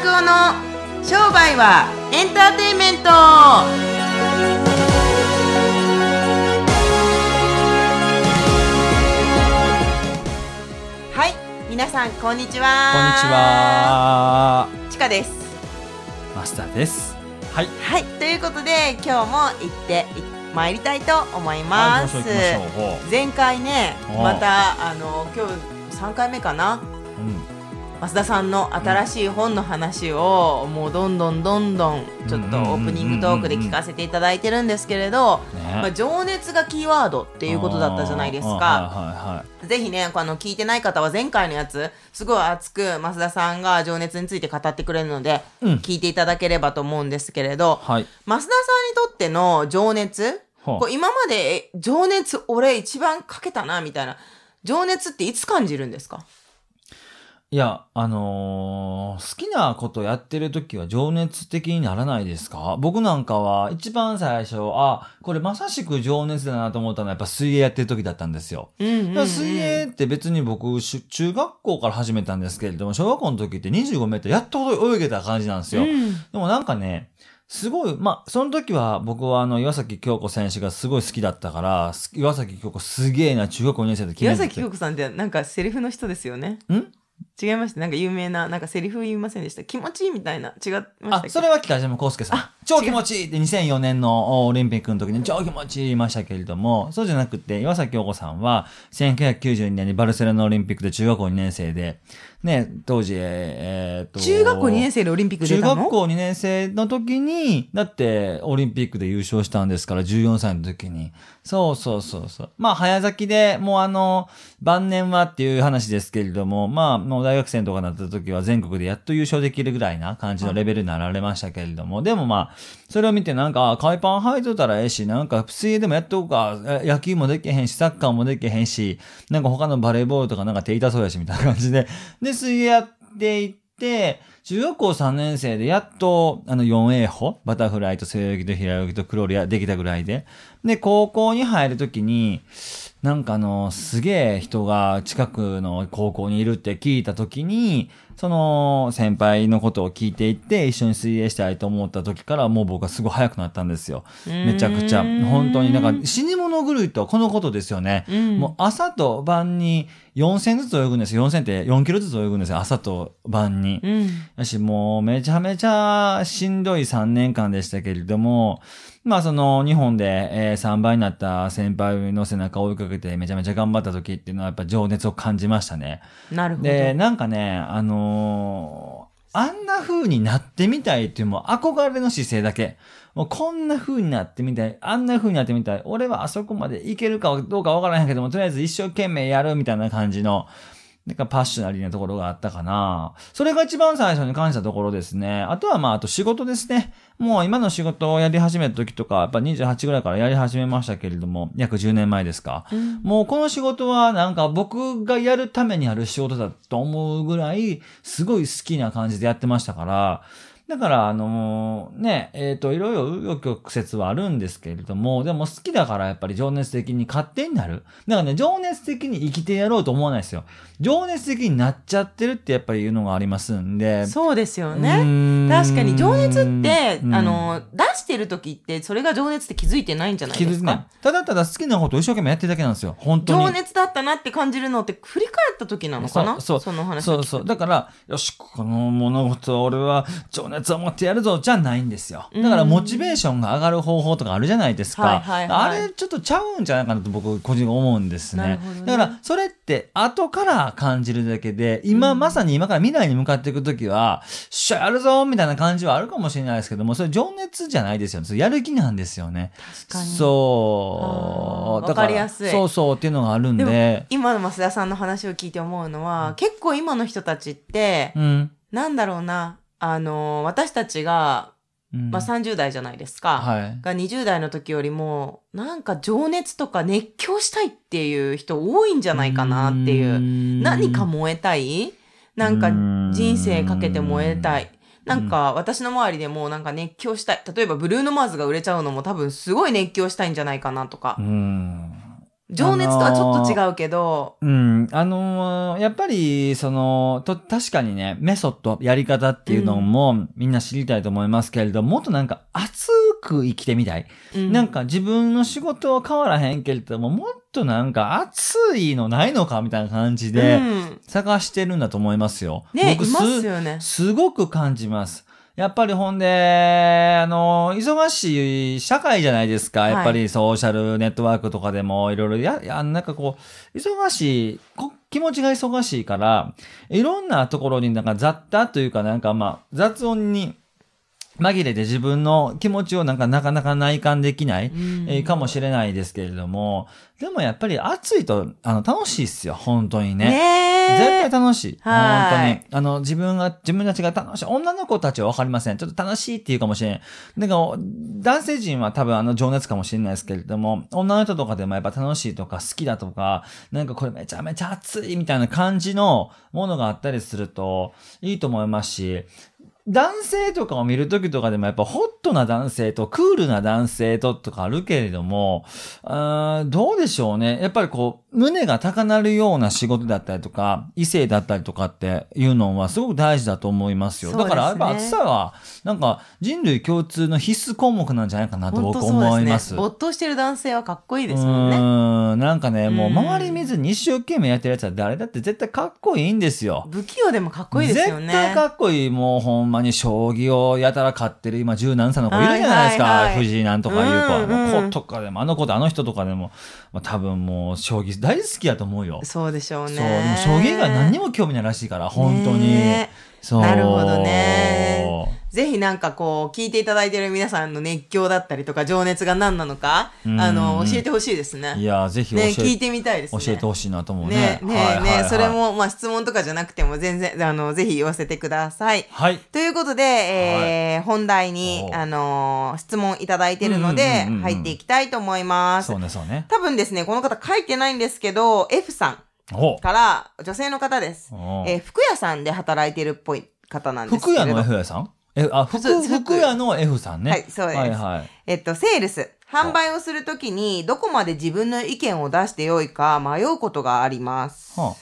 拓夫の商売はエンターテインメントはい皆さんこんにちはこんにちは。ちかですマスターです。はい。はいということで今日も行ってまいりたいと思います、前回ねおまたあの今日3回目かなう。うん。増田さんの新しい本の話をもうどんどんどんどんちょっとオープニングトークで聞かせていただいてるんですけれど、ね。まあ、情熱がキーワードっていうことだったじゃないですか。ぜひね、あの、聞いてない方は前回のやつ、すごい熱く増田さんが情熱について語ってくれるので、うん聞いていただければと思うんですけれど、はい。はい。増田さんにとっての情熱、こう今までえ情熱俺一番かけたな、みたいな。情熱っていつ感じるんですか？いや、あのー好きなことやってる時は情熱的にならないですか？僕なんかは一番最初、あ、これまさしく情熱だなと思ったのはやっぱ水泳やってる時だったんですよ。うんうん、うん。水泳って別に僕、し中学校から始めたんですけれども、小学校の時って25メートルやっと泳げた感じなんですよ。うんでもなんかね、すごい、まあ、その時は僕はあの、岩崎京子選手がすごい好きだったから、す岩崎京子すげえな、中学校2年生で決めてて岩崎京子さんってなんかセリフの人ですよね。ん？違いました。なんか有名な、なんかセリフ言いませんでした。気持ちいいみたいな。違いましたっあ、けそれは北島康介さんあ。超気持ちいいって2004年のオリンピックの時に超気持ちいい言いましたけれども、そうじゃなくて、岩崎京子さんは1992年にバルセロナオリンピックで中学校2年生で、ね、当時、えーっと、中学校2年生でオリンピック出中たの？学校2年生の時に、だってオリンピックで優勝したんですから、14歳の時に。そうそうそうそう。まあ、早咲きで、もうあの、晩年はっていう話ですけれども、まあ、もう大学生とかになった時は全国でやっと優勝できるぐらいな感じのレベルになられましたけれども、でもまあ、それを見てなんか、海パン履いとったらええし、なんか水泳でもやっとこうか、野球もできへんし、サッカーもできへんし、なんか他のバレーボールとかなんか手痛そうやし、みたいな感じで。で、水泳やっていって、中学校3年生でやっと、あの 4A 歩、バタフライと背泳ぎと平泳ぎとクロールやできたぐらいで。で、高校に入るときに、なんかあの、すげえ人が近くの高校にいるって聞いたときに、その先輩のことを聞いていって、一緒に水泳したいと思った時からもう僕はすごい速くなったんですよ。めちゃくちゃ。本当になんか死に物狂いとはこのことですよね。うんもう朝と晩に4戦ずつ泳ぐんですよ。4戦って4キロずつ泳ぐんですよ。朝と晩に。うん。やし、もうめちゃめちゃしんどい3年間でしたけれども、まあその日本で、えー3倍になった先輩の背中を追いかけてめちゃめちゃ頑張った時っていうのはやっぱ情熱を感じましたね。なるほど。で、なんかね、あのーあんな風になってみたいっていうもう憧れの姿勢だけ。もうこんな風になってみたい。あんな風になってみたい。俺はあそこまでいけるかどうかわからへんけども、とりあえず一生懸命やるみたいな感じの、なんかパッショナリーなところがあったかな。それが一番最初に感じたところですね。あとはまあ、あと仕事ですね。もう今の仕事をやり始めた時とか、やっぱ28ぐらいからやり始めましたけれども、約10年前ですか。うんもうこの仕事はなんか僕がやるためにある仕事だと思うぐらい、すごい好きな感じでやってましたから、だから、あのね、えっ、と、いろいろ紆余曲折はあるんですけれども、でも好きだからやっぱり情熱的に勝手になる。だからね、情熱的に生きてやろうと思わないですよ。情熱的になっちゃってるってやっぱりいうのがありますんで。そうですようね。確かに情熱って、うんあの、出してる時って、それが情熱って気づいてないんじゃない気づいてないですか。ただただ好きなことを一生懸命やってるだけなんですよ。本当に。情熱だったなって感じるのって振り返った時なのかな？そうそうの話そうそう。だから、よし、この物事は俺は情熱を持ってやるぞ、じゃないんですよ。だから、モチベーションが上がる方法とかあるじゃないですか。あれ、ちょっとちゃうんじゃないかなと僕、個人思うんですね。ねだから、それって後から感じるだけで、今、まさに今から未来に向かっていくときは、しゃやるぞみたいな感じはあるかもしれないですけども、それ情熱じゃないですよね。やる気なんですよね。確かにそう。あーだからわかりやすいそうそうっていうのがあるんで。今の増田さんの話を聞いて思うのは、結構今の人たちって、うん。なんだろうな、あの、私たちが、うんまあ、30代じゃないですか。はい。が20代の時よりも、なんか情熱とか熱狂したいっていう人多いんじゃないかなっていう。何か燃えたい？なんか人生かけて燃えたい。なんか私の周りでもなんか熱狂したい。例えばブルーノマーズが売れちゃうのも多分すごい熱狂したいんじゃないかなとかう。ん。情熱とはちょっと違うけど、うん。あのーやっぱり、その、と、確かにね、メソッド、やり方っていうのも、みんな知りたいと思いますけれど、もっとなんか熱く生きてみたい。うんなんか自分の仕事は変わらへんけれども、もっとなんか熱いのないのかみたいな感じで、うん探してるんだと思いますよ。ね、い僕ますよね。すごく感じます。やっぱりほんで、あの、忙しい社会じゃないですか。はいやっぱりソーシャルネットワークとかでもいろいろや、や、なんかこう、忙しい、こ気持ちが忙しいから、いろんなところになんか雑多というかなんかまあ雑音に紛れて自分の気持ちをなんかなかなか内観できない、うんえーかもしれないですけれども、でもやっぱり暑いとあの楽しいっすよ。本当にね。ね絶対楽しい。はい本当に。あの、自分が、自分たちが楽しい。女の子たちはわかりません。ちょっと楽しいっていうかもしれん。なんか、男性陣は多分あの情熱かもしれないですけれども、女の人とかでもやっぱ楽しいとか好きだとか、なんかこれめちゃめちゃ熱いみたいな感じのものがあったりするといいと思いますし、男性とかを見るときとかでもやっぱホットな男性とクールな男性ととかあるけれども、あーどうでしょうね。やっぱりこう、胸が高鳴るような仕事だったりとか、異性だったりとかっていうのはすごく大事だと思いますよ。すねだからやっぱ暑さは、なんか人類共通の必須項目なんじゃないかなと本僕思います。没頭してる男性はかっこいいですうもんね。ーん、なんかね、もううん周り見ずに一生懸命やってるやつは誰だって絶対かっこいいんですよ。不器用でもかっこいいですよね。絶対かっこいい。もうほんまに将棋をやたら勝ってる今十何歳の子いるじゃないですか。はいはいはい藤井なんとかいう子は。うんうんもう子とかでも、あの子とあの人とかでも、まあ、多分もう将棋大好きやと思うよ。そうでしょうね。そう。でも将棋以外何にも興味ないらしいから、本当に。ねそう。なるほどねぜひなんかこう、聞いていただいてる皆さんの熱狂だったりとか、情熱が何なのか、うんあの、教えてほしいですね。いや、ぜひ教ね、え,、聞いてみたいですね。教えてほしいなと思うね。ね、ね、はいはいはいね、それ。も、まあ質問とかじゃなくても全然、あの、ぜひ言わせてください。はい。ということで、えー本題にあのー質問いただいてるので入っていきたいと思いますそう。ね、そうね。多分ですね、この方書いてないんですけど、F さおんから、女性の方です。おえー服屋さんで働いてるっぽい方なんですけれど。服屋の F 屋さん？え、あ、服、そう服服屋の F さんね。はいそうですはいはい。えっと、セールス。販売をするときに、どこまで自分の意見を出してよいか迷うことがあります。は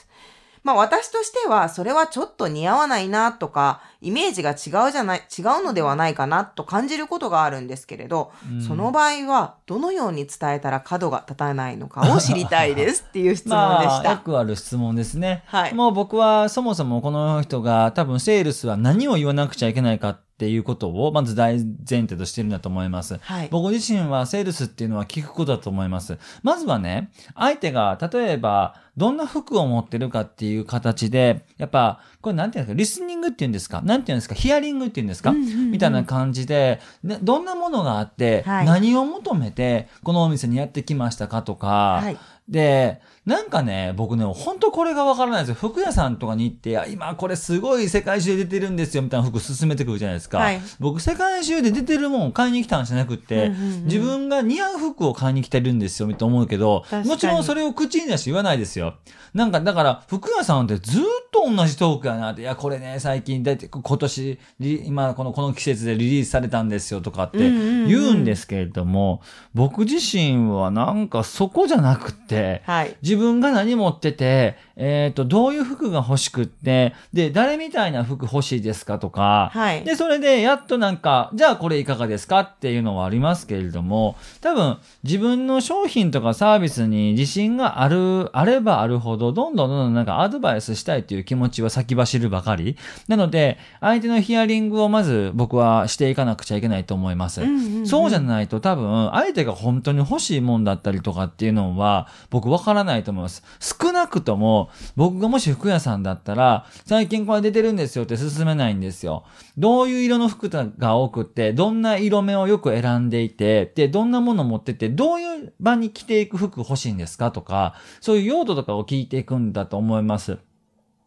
まあ私としては、それはちょっと似合わないなとか、イメージが違うじゃない、違うのではないかなと感じることがあるんですけれど、うんその場合は、どのように伝えたら角が立たないのかを知りたいですっていう質問でしまあ、た。よくある質問ですね。はいもう僕はそもそもこの人が多分セールスは何を言わなくちゃいけないかっていうことをまず大前提としてるんだと思います。はい。僕自身はセールスっていうのは聞くことだと思います。まずはね、相手が例えばどんな服を持ってるかっていう形で、やっぱ、これなんていうんですか、リスニングっていうんですか？なんていうんですか？ヒアリングっていうんですか、うんうんうんみたいな感じで、ねどんなものがあって、はい何を求めてこのお店にやってきましたかとか、はい。で、なんかね、僕ね、本当これがわからないですよ。服屋さんとかに行って、今これすごい世界中で出てるんですよ、みたいな服勧めてくるじゃないですか。はい僕、世界中で出てるもんを買いに来たんじゃなくって、うんうんうん自分が似合う服を買いに来てるんですよ、と思うけどもちろんそれを口に出して言わないですよ。なんか、だから、服屋さんってずっと同じトークやなって、いや、これね、最近、だいたい今年、リ今、この、この季節でリリースされたんですよ、とかって言うんですけれども、僕自身はなんかそこじゃなくって、はい。自自分が何持ってて、えっ、と、どういう服が欲しくって、で、誰みたいな服欲しいですかとか、はい。で、それで、やっとなんか、じゃあこれいかがですかっていうのはありますけれども、多分、自分の商品とかサービスに自信がある、あればあるほど、どんどんどんどんなんかアドバイスしたいという気持ちは先走るばかり。なので、相手のヒアリングをまず僕はしていかなくちゃいけないと思います。うんうんうんそうじゃないと多分、相手が本当に欲しいもんだったりとかっていうのは、僕わからないと思います。少なくとも、僕がもし服屋さんだったら、最近これ出てるんですよって勧めないんですよ。どういう色の服が多くって、どんな色目をよく選んでいて、で、どんなもの持ってて、どういう場に着ていく服欲しいんですか？とか、そういう用途とかを聞いていくんだと思います。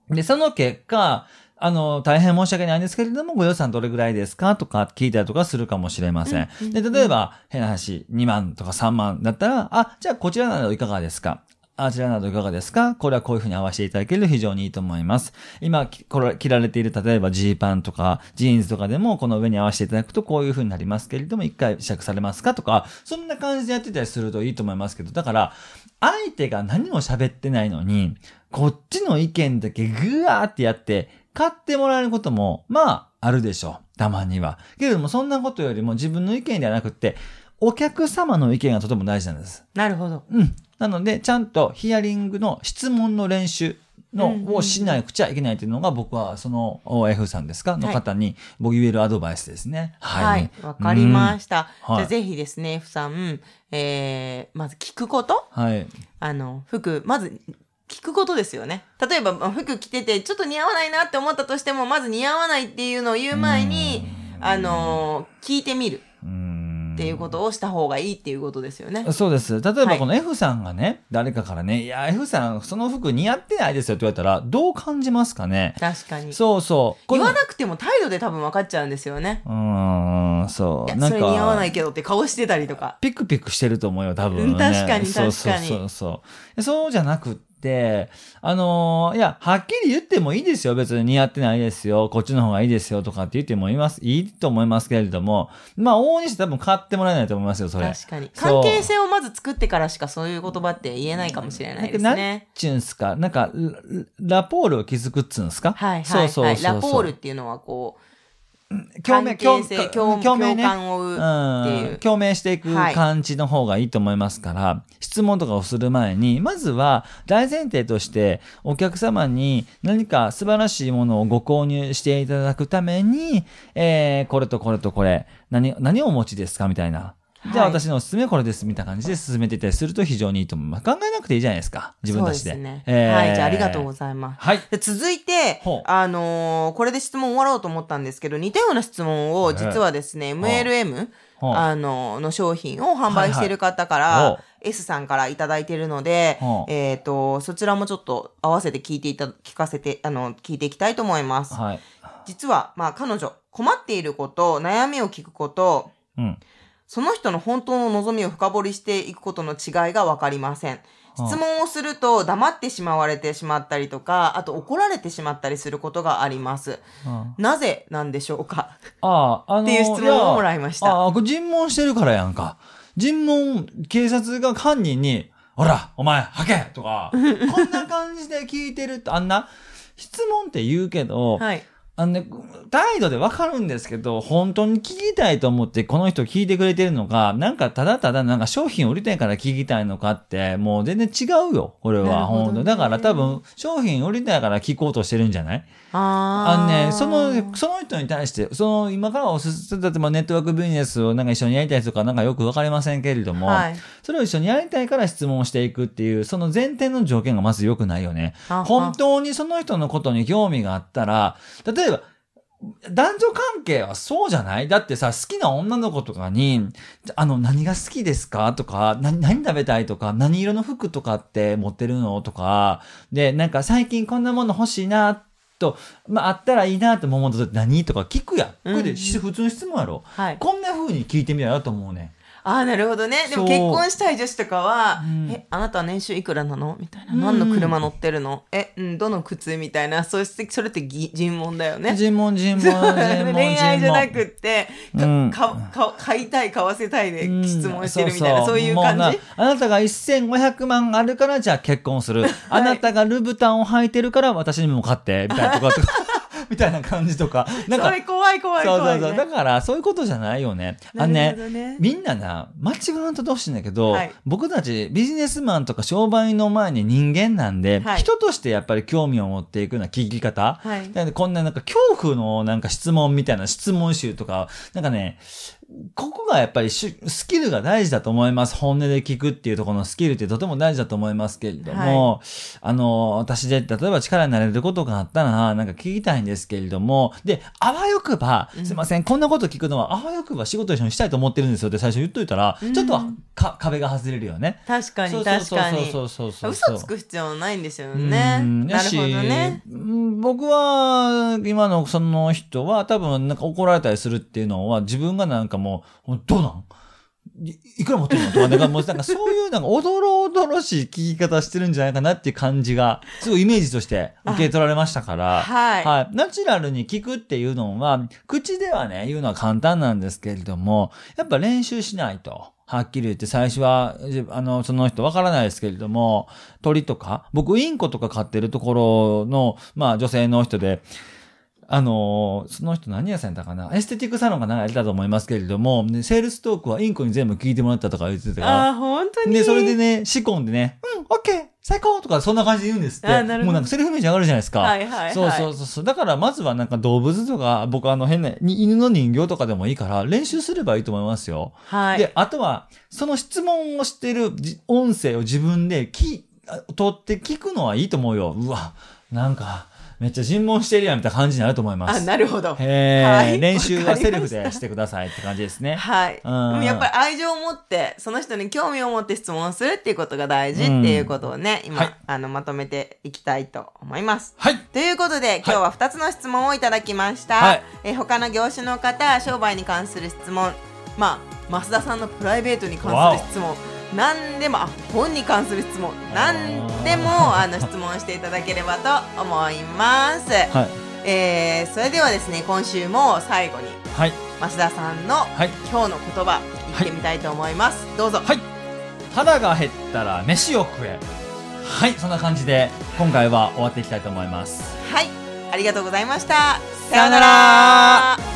で、その結果、あの、大変申し訳ないんですけれども、ご予算どれぐらいですか？とか聞いたりとかするかもしれません。で、例えば、変な話、2万とか3万だったら、あ、じゃあこちらなどいかがですか？あちらなどいかがですか？これはこういうふうに合わせていただけると非常にいいと思います。今、きこれ着られている、例えばジーパンとか、ジーンズとかでも、この上に合わせていただくとこういうふうになりますけれども、一回試着されますかとか、そんな感じでやってたりするといいと思いますけど、だから、相手が何も喋ってないのに、こっちの意見だけぐわーってやって、買ってもらえることも、まあ、あるでしょう。たまには。けれども、そんなことよりも自分の意見ではなくって、お客様の意見がとても大事なんです。なるほど。うん。なので、ちゃんとヒアリングの質問の練習の、うんうんうんをしなくちゃいけないというのが、僕は、その、F さんですかのはい方に、僕言えるアドバイスですね。はい。わ、かりましした。はいじゃあぜひですね、F さん、えー、まず聞くことた。はい。あの、服、まず、聞くことですよね。例えば、まあ服着てて、ちょっと似合わないなって思ったとしても、まず似合わないっていうのを言う前に、あのー聞いてみるうんっていうことをした方がいいっていうことですよね。そうです。例えはいばこの F さんがね、誰かからね、いや、F さん、その服似合ってないですよって言われたら、どう感じますかね？確かに。そうそう。言わなくても態度で多分分かっちゃうんですよね。うーん、そ。いうや、なんそれ似合わないか、けどって顔してたりとか。ピクピクしてると思うよ、多分、ね。うん確かにそうそう確かにそうそう。そうじゃなくって、あのーいや、はっきり言ってもいいですよ。別に似合ってないですよ。こっちの方がいいですよとかって言ってもいます、いいと思いますけれども、まあ、往々にして多分買ってもらえないと思いますよ、それ。確かに。関係性をまず作ってからしかそういう言葉って言えないかもしれないですなんね。ちゅうんすか、なんか、ララポールを築くっつうんすか？はいはいはい。そうそうそうラポールっていうのはこう、共鳴、共共鳴ね。ううん。共鳴していくはい感じの方がいいと思いますから、質問とかをする前に、まずは大前提としてお客様に何か素晴らしいものをご購入していただくために、えー、これとこれとこれ、何、何をお持ちですかみたいな。じゃあはい私のおすすめはこれですみたいな感じで進めていったりすると非常にいいと思います。考えなくていいじゃないですか。自分たちで。そうですね。えーはい。じゃあありがとうございます。はい。で続いてあのーこれで質問終わろうと思ったんですけど、似たような質問を、実はですね、MLM、あのーの商品を販売している方から、はいはいほ S さんからいただいているのでえっ、と、そちらもちょっと合わせて聞いていた、聞かせて、あの、聞いていきたいと思います。はい。実は、まあ、彼女、困っていること、悩みを聞くこと、うん。その人の本当の望みを深掘りしていくことの違いがわかりません。質問をすると黙ってしまわれてしまったりとか、あと怒られてしまったりすることがあります。うんなぜなんでしょうか？ああ、あのっていう質問をもらいましたああ、これ尋問してるからやんか。尋問、警察が犯人に、ほら、お前、吐けとか、こんな感じで聞いてると、あんな、質問って言うけど、はい。あのね、態度でわかるんですけど、本当に聞きたいと思ってこの人聞いてくれてるのか、なんかただただなんか商品売りたいから聞きたいのかって、もう全然違うよ、これは。ほどね本当だから多分、商品売りたいから聞こうとしてるんじゃないあのね、その、その人に対して、その、今からおすすめ、例えばネットワークビジネスをなんか一緒にやりたいとか、なんかよくわかりませんけれども、はい。それを一緒にやりたいから質問をしていくっていう、その前提の条件がまず良くないよね。あ本当にその人のことに興味があったら、例えば、男女関係はそうじゃない？だってさ、好きな女の子とかに、あの、何が好きですか？とか、何、何食べたいとか、何色の服とかって持ってるの？とか、で、なんか最近こんなもの欲しいな、と、まあ、あったらいいなと思うと何？とか聞くやん。これでし普通の質問やろ。はい。こんな風に聞いてみようと思うね。ああ、なるほどね。でも結婚したい女子とかは、うんえ、あなたは年収いくらなの？みたいな。うん何の車乗ってるの？え、うん、どの靴みたいな？そして、それってぎ尋問だよね。尋問、尋問。恋愛じゃなくって、かうんかか買いたい、買わせたいでうん質問してるみたいな、そういう感じ？あなたが1500万あるからじゃあ結婚する。あなたがルブタンを履いてるから私にも買って、みたいなとか、みたいな感じとか。なんか怖い怖い怖い、ね。そうそうそう。だから、そういうことじゃないよね。あのね。みんなな、間違わんとどうしてんだけど、はい僕たちビジネスマンとか商売の前に人間なんで、はい人としてやっぱり興味を持っていくような聞き方、はい。なんでこんななんか恐怖のなんか質問みたいな質問集とか、なんかね、ここがやっぱりスキルが大事だと思います。本音で聞くっていうところのスキルってとても大事だと思いますけれども、あの、私で例えば力になれることがあったら、なんか聞きたいんですけれども、で、あわよくば、すいません、こんなこと聞くのは、あわよくば仕事一緒にしたいと思ってるんですよって最初言っといたら、うんちょっとか壁が外れるよね。確かに、そうそうそう確かに。そうそうそうそう。嘘つく必要ないんですよね。うんなるほどね。。僕は、今のその人は多分なんか怒られたりするっていうのは自分がなんかもう、どうなん？いいくら持ってるの？とか、なんかもうなんかそういうなんかおどろおどろしい聞き方してるんじゃないかなっていう感じが、すごいイメージとして受け取られましたから、はい。はい。ナチュラルに聞くっていうのは、口ではね、言うのは簡単なんですけれども、やっぱ練習しないと。はっきり言って最初は、じあの、その人わからないですけれども、鳥とか、僕インコとか飼ってるところの、まあ女性の人で、あのその人何屋さんやったかな？エステティックサロンかなんかやってたと思いますけれども、ねセールストークはインコに全部聞いてもらったとか言ってたから、ああ、本当に？で、それでね、仕込んでね、うん、オッケー最高とかそんな感じで言うんですって。あなるほどもうなんかセルフイメージ上がるじゃないですか。はいはいはい。そうそうそう。だからまずはなんか動物とか、僕あの変な、に犬の人形とかでもいいから練習すればいいと思いますよ。はい。で、あとは、その質問をしてるじ音声を自分で聞、あ取って聞くのはいいと思うよ。うわ、なんか、めっちゃ尋問してるやんみたいな感じになると思いまあ、す。なるほど。へーはい練習はセルフでしてくださいって感じですね。はい。でうんもやっぱり愛情を持って、その人に興味を持って質問するっていうことが大事っていうことをね、今、はいあの、まとめていきたいと思います。はい。ということで、今日は2つの質問をいただきました。はいえー他の業種の方、商売に関する質問、まあ、増田さんのプライベートに関する質問、何でも、あ、本に関する質問、何でも、あの、質問していただければと思います。はい。えーそれではですね、今週も最後に、はい。増田さんのはい。今日の言葉、言ってみたいと思います。どうぞ。はい。腹が減ったら飯を食え。はい。そんな感じで、今回は終わっていきたいと思います。はい、ありがとうございました。さようなら